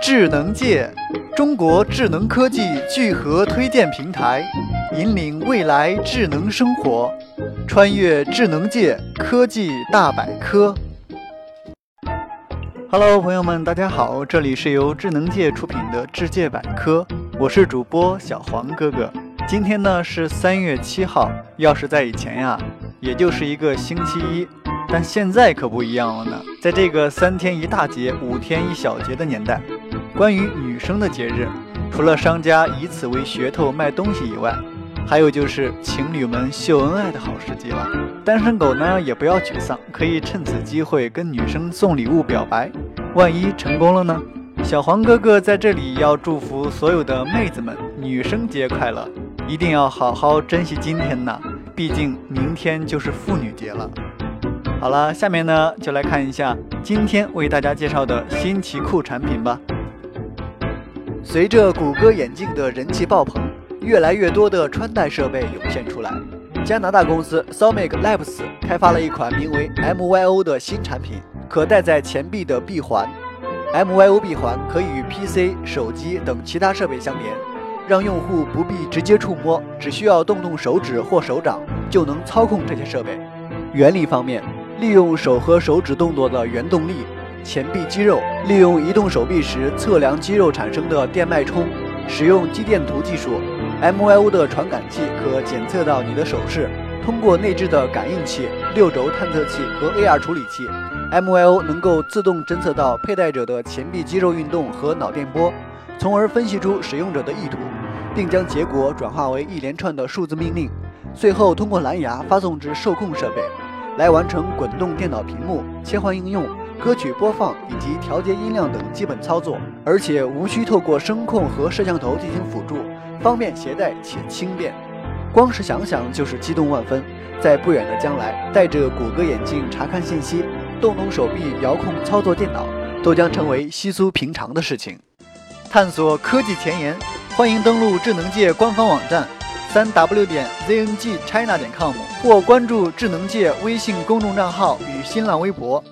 智能界，中国智能科技聚合推荐平台，引领未来智能生活，穿越智能界科技大百科。Hello，朋友们，大家好，这里是由智能界出品的智界百科，我是主播小黄哥哥。今天呢是三月七号，要是在以前呀，也就是一个星期一。但现在可不一样了呢，在这个三天一大节、五天一小节的年代，关于女生的节日，除了商家以此为噱头卖东西以外，还有就是情侣们秀恩爱的好时机了。单身狗呢也不要沮丧，可以趁此机会跟女生送礼物表白，万一成功了呢？小黄哥哥在这里要祝福所有的妹子们，女生节快乐！一定要好好珍惜今天呐，毕竟明天就是妇女节了。好了，下面呢就来看一下今天为大家介绍的新奇酷产品吧。随着谷歌眼镜的人气爆棚，越来越多的穿戴设备涌现出来。加拿大公司 Somic Labs 开发了一款名为 MYO 的新产品，可戴在前臂的臂环。MYO 臂环可以与 PC、手机等其他设备相连，让用户不必直接触摸，只需要动动手指或手掌就能操控这些设备。原理方面，利用手和手指动作的原动力，前臂肌肉利用移动手臂时测量肌肉产生的电脉冲，使用肌电图技术，MYO 的传感器可检测到你的手势。通过内置的感应器、六轴探测器和 AR 处理器，MYO 能够自动侦测到佩戴者的前臂肌肉运动和脑电波，从而分析出使用者的意图，并将结果转化为一连串的数字命令，最后通过蓝牙发送至受控设备。来完成滚动电脑屏幕、切换应用、歌曲播放以及调节音量等基本操作，而且无需透过声控和摄像头进行辅助，方便携带且轻便。光是想想就是激动万分。在不远的将来，戴着谷歌眼镜查看信息、动动手臂遥控操作电脑，都将成为稀疏平常的事情。探索科技前沿，欢迎登录智能界官方网站。三 w 点 zngchina 点 com 或关注智能界微信公众账号与新浪微博。